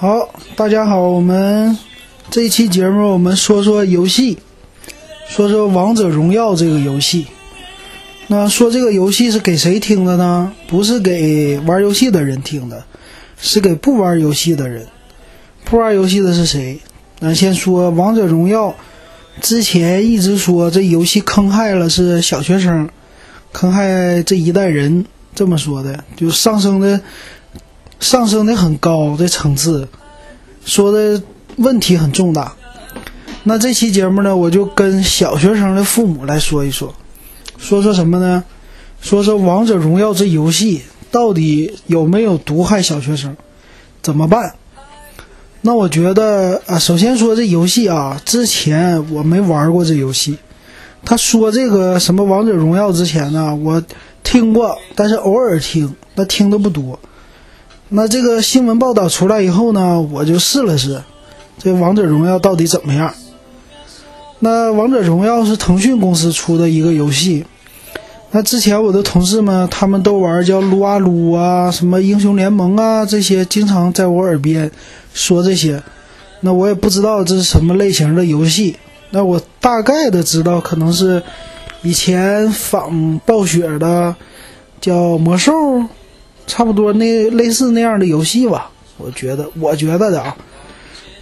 好，大家好，我们这期节目我们说说游戏，说说王者荣耀这个游戏。那说这个游戏是给谁听的呢？不是给玩游戏的人听的，是给不玩游戏的人。不玩游戏的是谁？那先说王者荣耀，之前一直说这游戏坑害了是小学生，坑害这一代人，这么说的，就上升的。上升的很高的层次，说的问题很重大。那这期节目呢，我就跟小学生的父母来说一说，说说什么呢？说说王者荣耀这游戏到底有没有毒害小学生？怎么办？那我觉得啊，首先说这游戏啊，之前我没玩过这游戏。他说这个什么王者荣耀之前呢，我听过，但是偶尔听，那听的不多。那这个新闻报道出来以后呢，我就试了试，这王者荣耀到底怎么样？那王者荣耀是腾讯公司出的一个游戏。那之前我的同事们他们都玩叫撸啊撸啊，什么英雄联盟啊这些，经常在我耳边说这些。那我也不知道这是什么类型的游戏。那我大概的知道，可能是以前仿暴雪的叫魔兽。差不多那类似那样的游戏吧，我觉得，我觉得的啊。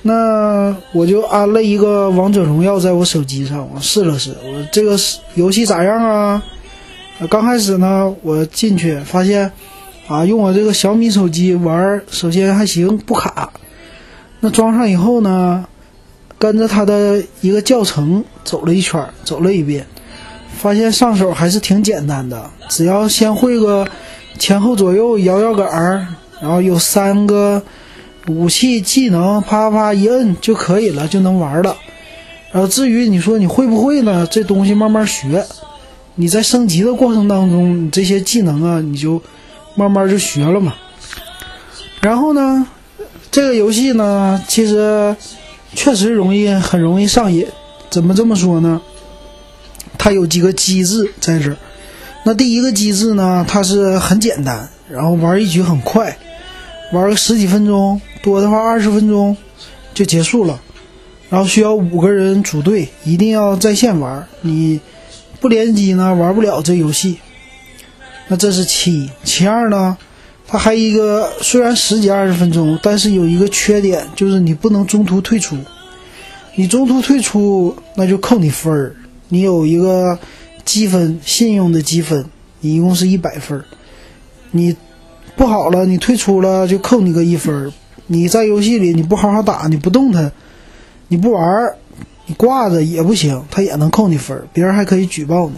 那我就安了一个王者荣耀在我手机上，我试了试，我这个游戏咋样啊？刚开始呢，我进去发现，啊，用我这个小米手机玩，首先还行，不卡。那装上以后呢，跟着它的一个教程走了一圈，走了一遍，发现上手还是挺简单的，只要先会个。前后左右摇摇杆儿，然后有三个武器技能，啪啪一摁就可以了，就能玩了。然后至于你说你会不会呢？这东西慢慢学。你在升级的过程当中，你这些技能啊，你就慢慢就学了嘛。然后呢，这个游戏呢，其实确实容易，很容易上瘾。怎么这么说呢？它有几个机制在这儿。那第一个机制呢，它是很简单，然后玩一局很快，玩个十几分钟，多的话二十分钟就结束了。然后需要五个人组队，一定要在线玩，你不联机呢玩不了这游戏。那这是其一，其二呢，它还一个虽然十几二十分钟，但是有一个缺点，就是你不能中途退出。你中途退出，那就扣你分儿，你有一个。积分信用的积分，你一共是一百分儿。你不好了，你退出了就扣你个一分儿。你在游戏里你不好好打，你不动弹，你不玩儿，你挂着也不行，他也能扣你分儿。别人还可以举报你。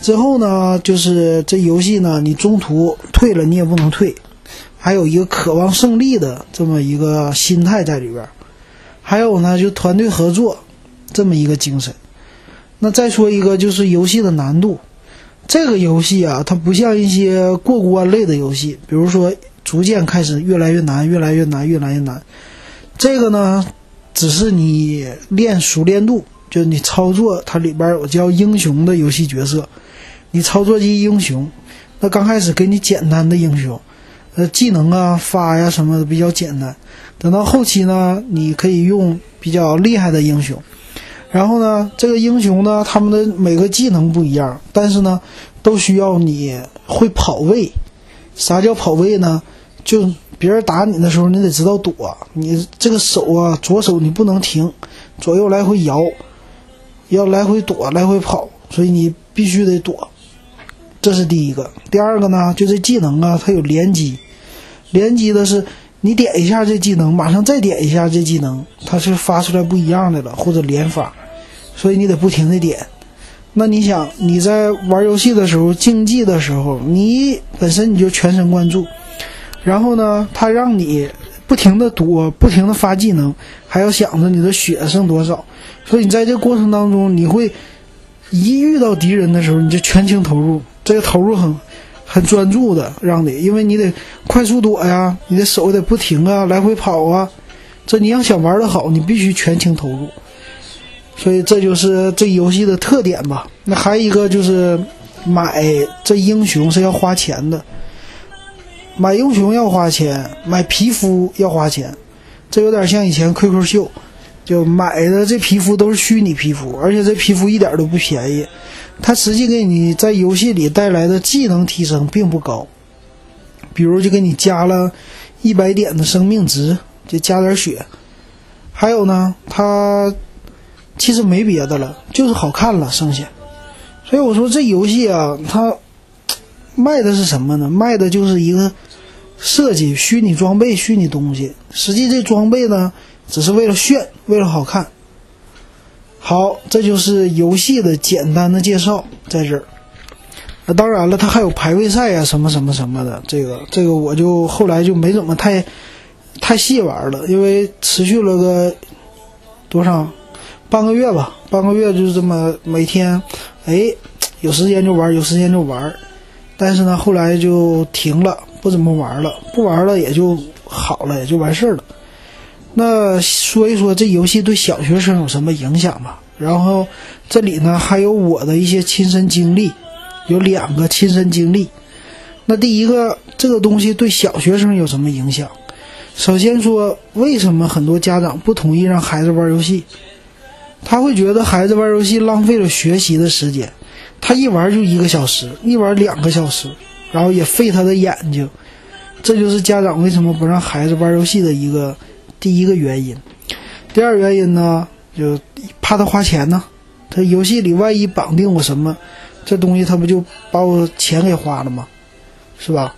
之后呢，就是这游戏呢，你中途退了你也不能退，还有一个渴望胜利的这么一个心态在里边。还有呢，就团队合作这么一个精神。那再说一个，就是游戏的难度。这个游戏啊，它不像一些过关类的游戏，比如说逐渐开始越来越难，越来越难，越来越难。这个呢，只是你练熟练度，就你操作它里边有叫英雄的游戏角色，你操作这英雄。那刚开始给你简单的英雄，呃，技能啊发呀什么的比较简单。等到后期呢，你可以用比较厉害的英雄。然后呢，这个英雄呢，他们的每个技能不一样，但是呢，都需要你会跑位。啥叫跑位呢？就别人打你的时候，你得知道躲。你这个手啊，左手你不能停，左右来回摇，要来回躲，来回跑，所以你必须得躲。这是第一个。第二个呢，就这技能啊，它有连击，连击的是。你点一下这技能，马上再点一下这技能，它是发出来不一样的了，或者连发，所以你得不停的点。那你想你在玩游戏的时候，竞技的时候，你本身你就全神贯注，然后呢，他让你不停的躲，不停的发技能，还要想着你的血剩多少，所以你在这过程当中，你会一遇到敌人的时候，你就全情投入，这个投入很。很专注的让你，因为你得快速躲呀，你的手得不停啊，来回跑啊。这你要想玩的好，你必须全情投入。所以这就是这游戏的特点吧。那还有一个就是买这英雄是要花钱的，买英雄要花钱，买皮肤要花钱。这有点像以前 QQ 秀，就买的这皮肤都是虚拟皮肤，而且这皮肤一点都不便宜。它实际给你在游戏里带来的技能提升并不高，比如就给你加了一百点的生命值，就加点血。还有呢，它其实没别的了，就是好看了，剩下。所以我说这游戏啊，它卖的是什么呢？卖的就是一个设计虚拟装备、虚拟东西。实际这装备呢，只是为了炫，为了好看。好，这就是游戏的简单的介绍，在这儿。那当然了，它还有排位赛啊，什么什么什么的。这个这个，我就后来就没怎么太太细玩了，因为持续了个多少半个月吧，半个月就这么每天，哎，有时间就玩，有时间就玩。但是呢，后来就停了，不怎么玩了，不玩了也就好了，也就完事儿了。那说一说这游戏对小学生有什么影响吧？然后这里呢还有我的一些亲身经历，有两个亲身经历。那第一个，这个东西对小学生有什么影响？首先说，为什么很多家长不同意让孩子玩游戏？他会觉得孩子玩游戏浪费了学习的时间，他一玩就一个小时，一玩两个小时，然后也费他的眼睛。这就是家长为什么不让孩子玩游戏的一个。第一个原因，第二原因呢，就怕他花钱呢。他游戏里万一绑定我什么，这东西他不就把我钱给花了吗？是吧？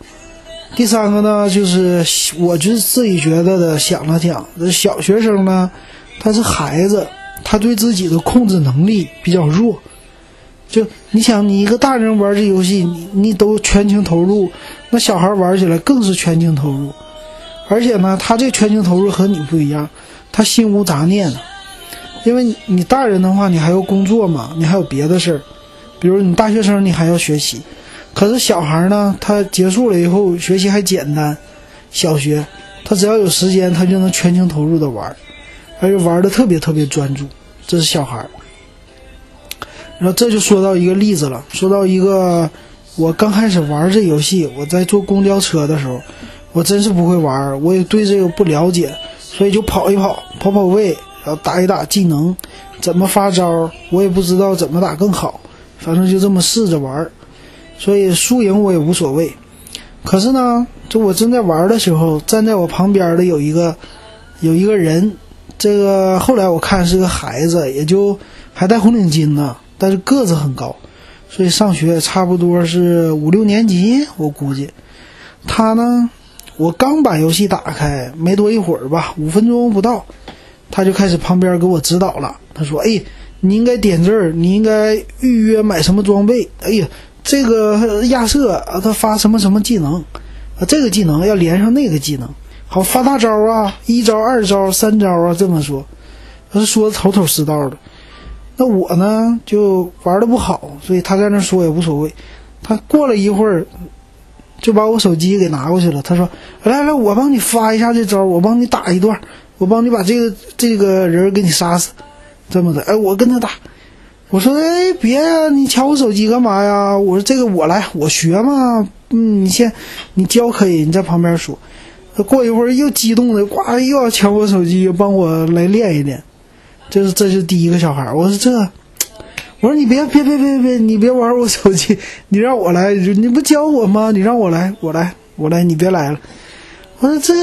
第三个呢，就是我就是自己觉得的，想了想，这小学生呢，他是孩子，他对自己的控制能力比较弱。就你想，你一个大人玩这游戏，你你都全情投入，那小孩玩起来更是全情投入。而且呢，他这全情投入和你不一样，他心无杂念，因为你大人的话，你还要工作嘛，你还有别的事儿，比如你大学生，你还要学习。可是小孩呢，他结束了以后学习还简单，小学他只要有时间，他就能全情投入的玩，而且玩的特别特别专注，这是小孩儿。然后这就说到一个例子了，说到一个我刚开始玩这游戏，我在坐公交车的时候。我真是不会玩，我也对这个不了解，所以就跑一跑，跑跑位，然后打一打技能，怎么发招，我也不知道怎么打更好，反正就这么试着玩，所以输赢我也无所谓。可是呢，就我正在玩的时候，站在我旁边的有一个有一个人，这个后来我看是个孩子，也就还戴红领巾呢，但是个子很高，所以上学差不多是五六年级，我估计他呢。我刚把游戏打开没多一会儿吧，五分钟不到，他就开始旁边给我指导了。他说：“哎，你应该点这儿，你应该预约买什么装备。哎呀，这个亚瑟啊，他发什么什么技能啊？这个技能要连上那个技能，好发大招啊，一招、二招、三招啊，这么说，他是说的头头是道的。那我呢，就玩的不好，所以他在那说也无所谓。他过了一会儿。”就把我手机给拿过去了。他说：“来来，我帮你发一下这招，我帮你打一段，我帮你把这个这个人给你杀死，这么的。”哎，我跟他打。我说：“哎，别呀，你抢我手机干嘛呀？”我说：“这个我来，我学嘛。嗯，你先，你教可以，你在旁边说。”过一会儿又激动的，呱，又要抢我手机，帮我来练一练。这是这是第一个小孩。我说这。我说你别别别别别，你别玩我手机，你让我来，你不教我吗？你让我来，我来，我来，你别来了。我说这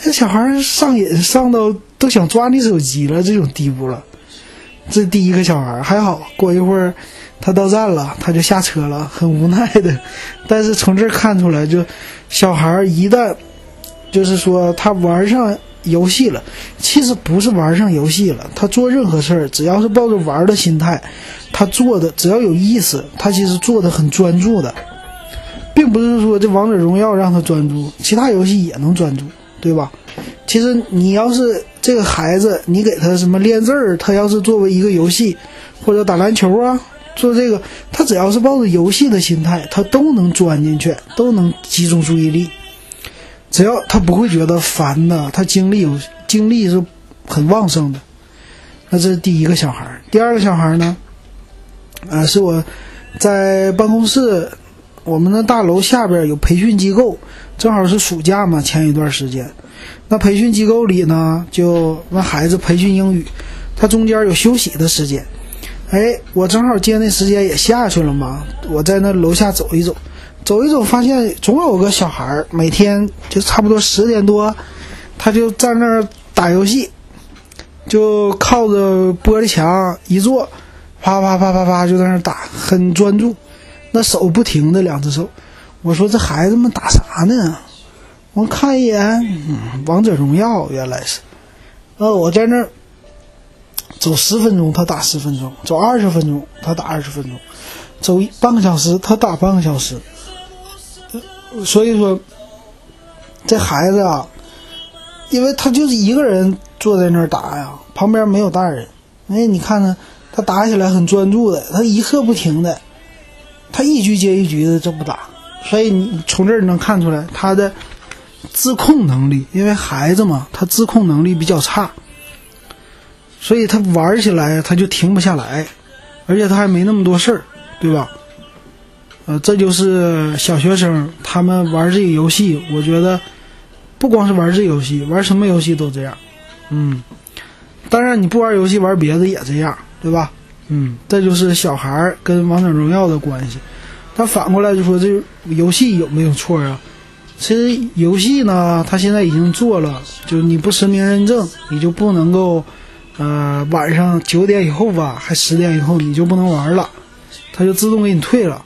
这小孩上瘾上到都想抓你手机了这种地步了。这第一个小孩还好，过一会儿他到站了，他就下车了，很无奈的。但是从这儿看出来，就小孩一旦就是说他玩上。游戏了，其实不是玩上游戏了。他做任何事儿，只要是抱着玩的心态，他做的只要有意思，他其实做的很专注的，并不是说这王者荣耀让他专注，其他游戏也能专注，对吧？其实你要是这个孩子，你给他什么练字儿，他要是作为一个游戏，或者打篮球啊，做这个，他只要是抱着游戏的心态，他都能钻进去，都能集中注意力。只要他不会觉得烦的，他精力有精力是很旺盛的。那这是第一个小孩儿，第二个小孩儿呢？啊，是我在办公室，我们的大楼下边有培训机构，正好是暑假嘛，前一段时间，那培训机构里呢，就让孩子培训英语，他中间有休息的时间。哎，我正好接那时间也下去了嘛，我在那楼下走一走，走一走，发现总有个小孩儿每天就差不多十点多，他就在那儿打游戏，就靠着玻璃墙一坐，啪啪啪啪啪就在那儿打，很专注，那手不停的两只手。我说这孩子们打啥呢？我看一眼，王者荣耀原来是。呃，我在那儿走十分钟，他打十分钟；走二十分钟，他打二十分钟；走半个小时，他打半个小时。所以说，这孩子啊，因为他就是一个人坐在那儿打呀，旁边没有大人。哎，你看呢，他打起来很专注的，他一刻不停的，他一局接一局的这么打。所以你从这儿能看出来他的自控能力，因为孩子嘛，他自控能力比较差，所以他玩起来他就停不下来，而且他还没那么多事儿，对吧？呃，这就是小学生他们玩这个游戏，我觉得不光是玩这游戏，玩什么游戏都这样。嗯，当然你不玩游戏玩别的也这样，对吧？嗯，这就是小孩儿跟王者荣耀的关系。他反过来就说：“这游戏有没有错啊？其实游戏呢，他现在已经做了，就你不实名认证，你就不能够，呃，晚上九点以后吧，还十点以后你就不能玩了，它就自动给你退了。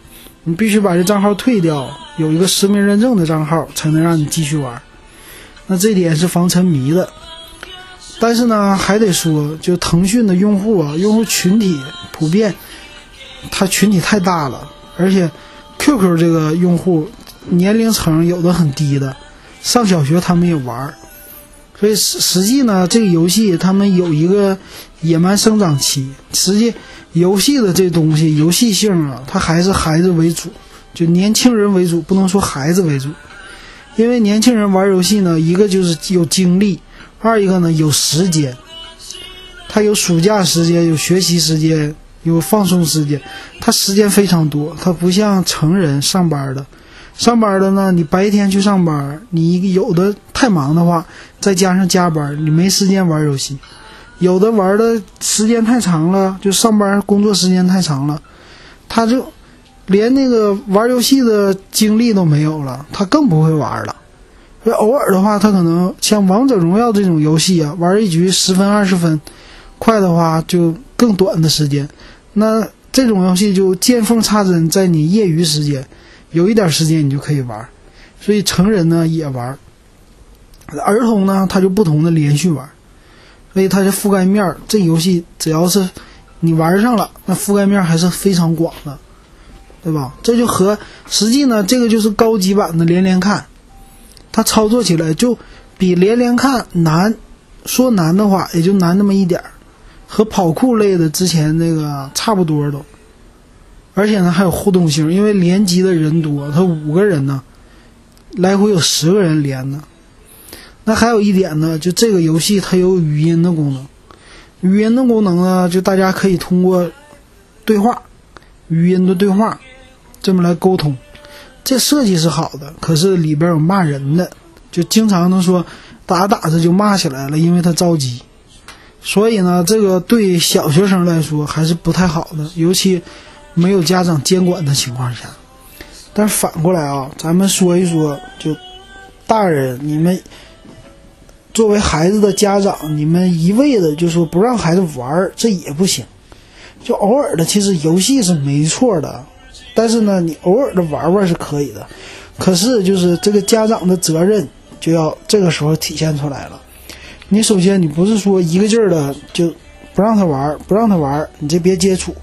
你必须把这账号退掉，有一个实名认证的账号才能让你继续玩。那这点是防沉迷的。但是呢，还得说，就腾讯的用户啊，用户群体普遍，他群体太大了。”而且，QQ 这个用户年龄层有的很低的，上小学他们也玩，所以实实际呢，这个游戏他们有一个野蛮生长期。实际游戏的这东西，游戏性啊，它还是孩子为主，就年轻人为主，不能说孩子为主。因为年轻人玩游戏呢，一个就是有精力，二一个呢有时间，他有暑假时间，有学习时间。有放松时间，他时间非常多，他不像成人上班的，上班的呢，你白天去上班，你有的太忙的话，再加上加班，你没时间玩游戏；有的玩的时间太长了，就上班工作时间太长了，他就连那个玩游戏的精力都没有了，他更不会玩了。偶尔的话，他可能像王者荣耀这种游戏啊，玩一局十分二十分，快的话就更短的时间。那这种游戏就见缝插针，在你业余时间，有一点时间你就可以玩，所以成人呢也玩，儿童呢他就不同的连续玩，所以它的覆盖面，这游戏只要是你玩上了，那覆盖面还是非常广的，对吧？这就和实际呢，这个就是高级版的连连看，它操作起来就比连连看难，说难的话也就难那么一点儿。和跑酷类的之前那个差不多都，而且呢还有互动性，因为联机的人多，他五个人呢，来回有十个人连呢。那还有一点呢，就这个游戏它有语音的功能，语音的功能呢，就大家可以通过对话，语音的对话，这么来沟通。这设计是好的，可是里边有骂人的，就经常能说打打着就骂起来了，因为他着急。所以呢，这个对小学生来说还是不太好的，尤其没有家长监管的情况下。但反过来啊，咱们说一说，就大人你们作为孩子的家长，你们一味的就说不让孩子玩儿，这也不行。就偶尔的，其实游戏是没错的，但是呢，你偶尔的玩玩是可以的。可是就是这个家长的责任就要这个时候体现出来了。你首先，你不是说一个劲儿的就不让他玩儿，不让他玩儿，你这别接触，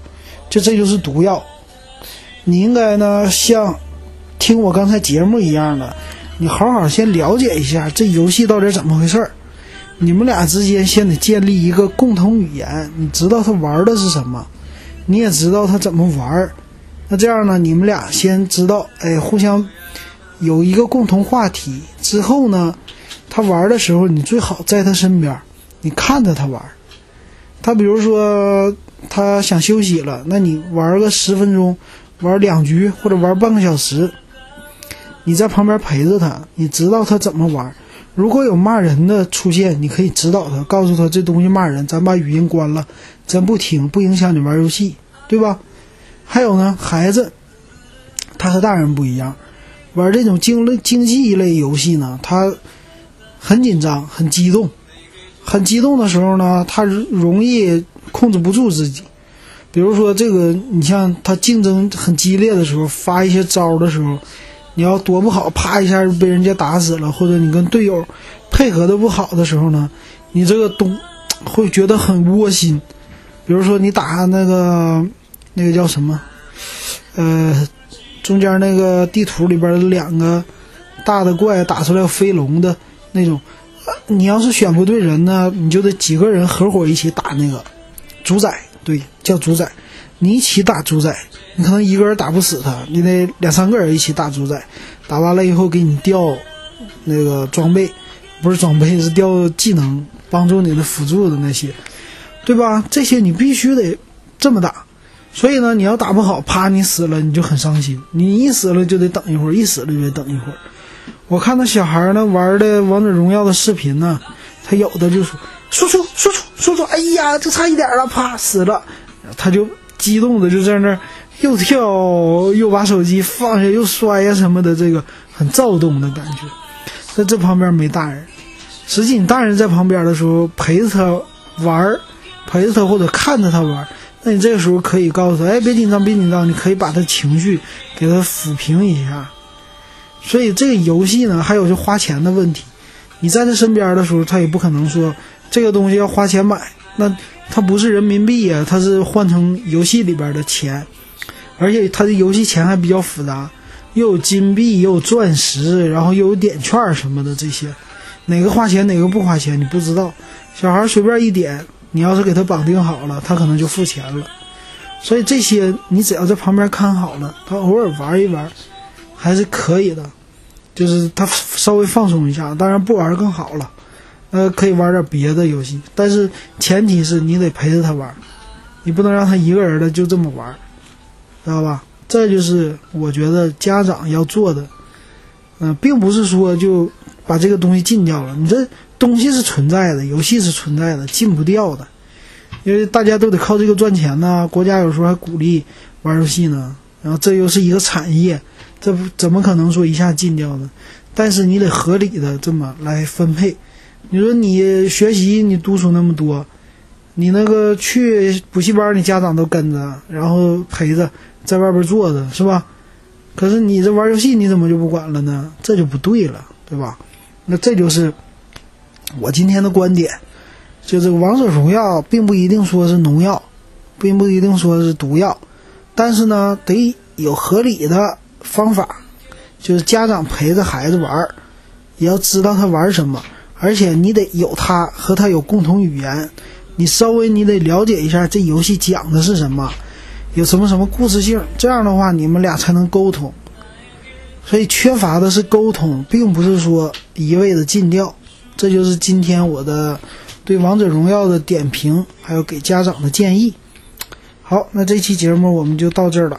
就这就是毒药。你应该呢，像听我刚才节目一样的，你好好先了解一下这游戏到底怎么回事儿。你们俩之间先得建立一个共同语言，你知道他玩的是什么，你也知道他怎么玩。那这样呢，你们俩先知道，哎，互相有一个共同话题之后呢。他玩的时候，你最好在他身边，你看着他玩。他比如说他想休息了，那你玩个十分钟，玩两局或者玩半个小时，你在旁边陪着他，你知道他怎么玩。如果有骂人的出现，你可以指导他，告诉他这东西骂人，咱把语音关了，咱不听，不影响你玩游戏，对吧？还有呢，孩子，他和大人不一样，玩这种经类竞技类游戏呢，他很紧张，很激动，很激动的时候呢，他容易控制不住自己。比如说这个，你像他竞争很激烈的时候，发一些招的时候。你要躲不好，啪一下被人家打死了，或者你跟队友配合的不好的时候呢，你这个东会觉得很窝心。比如说你打那个那个叫什么，呃，中间那个地图里边两个大的怪打出来飞龙的那种，你要是选不对人呢，你就得几个人合伙一起打那个主宰，对，叫主宰。你一起打主宰，你可能一个人打不死他，你得两三个人一起打主宰。打完了以后给你掉那个装备，不是装备是掉技能，帮助你的辅助的那些，对吧？这些你必须得这么打。所以呢，你要打不好，啪，你死了你就很伤心。你一死了就得等一会儿，一死了就得等一会儿。我看那小孩儿呢玩的王者荣耀的视频呢，他有的就说：“输出，输出，输出！哎呀，就差一点了，啪死了。”他就。激动的就在那儿又跳又把手机放下又摔呀什么的，这个很躁动的感觉。在这旁边没大人，实际你大人在旁边的时候陪着他玩儿，陪着他或者看着他玩，那你这个时候可以告诉他：“哎，别紧张，别紧张。”你可以把他情绪给他抚平一下。所以这个游戏呢，还有就花钱的问题。你在他身边的时候，他也不可能说这个东西要花钱买。那它不是人民币呀，它是换成游戏里边的钱，而且它的游戏钱还比较复杂，又有金币，又有钻石，然后又有点券什么的这些，哪个花钱哪个不花钱你不知道。小孩随便一点，你要是给他绑定好了，他可能就付钱了。所以这些你只要在旁边看好了，他偶尔玩一玩还是可以的，就是他稍微放松一下，当然不玩更好了。呃，可以玩点别的游戏，但是前提是你得陪着他玩，你不能让他一个人的就这么玩，知道吧？这就是我觉得家长要做的。嗯，并不是说就把这个东西禁掉了，你这东西是存在的，游戏是存在的，禁不掉的，因为大家都得靠这个赚钱呢。国家有时候还鼓励玩游戏呢，然后这又是一个产业，这不怎么可能说一下禁掉呢？但是你得合理的这么来分配。你说你学习你读书那么多，你那个去补习班，你家长都跟着，然后陪着在外边坐着，是吧？可是你这玩游戏，你怎么就不管了呢？这就不对了，对吧？那这就是我今天的观点，就这个王者荣耀并不一定说是农药，并不一定说是毒药，但是呢，得有合理的方法，就是家长陪着孩子玩，也要知道他玩什么。而且你得有他和他有共同语言，你稍微你得了解一下这游戏讲的是什么，有什么什么故事性，这样的话你们俩才能沟通。所以缺乏的是沟通，并不是说一味的禁掉。这就是今天我的对王者荣耀的点评，还有给家长的建议。好，那这期节目我们就到这儿了。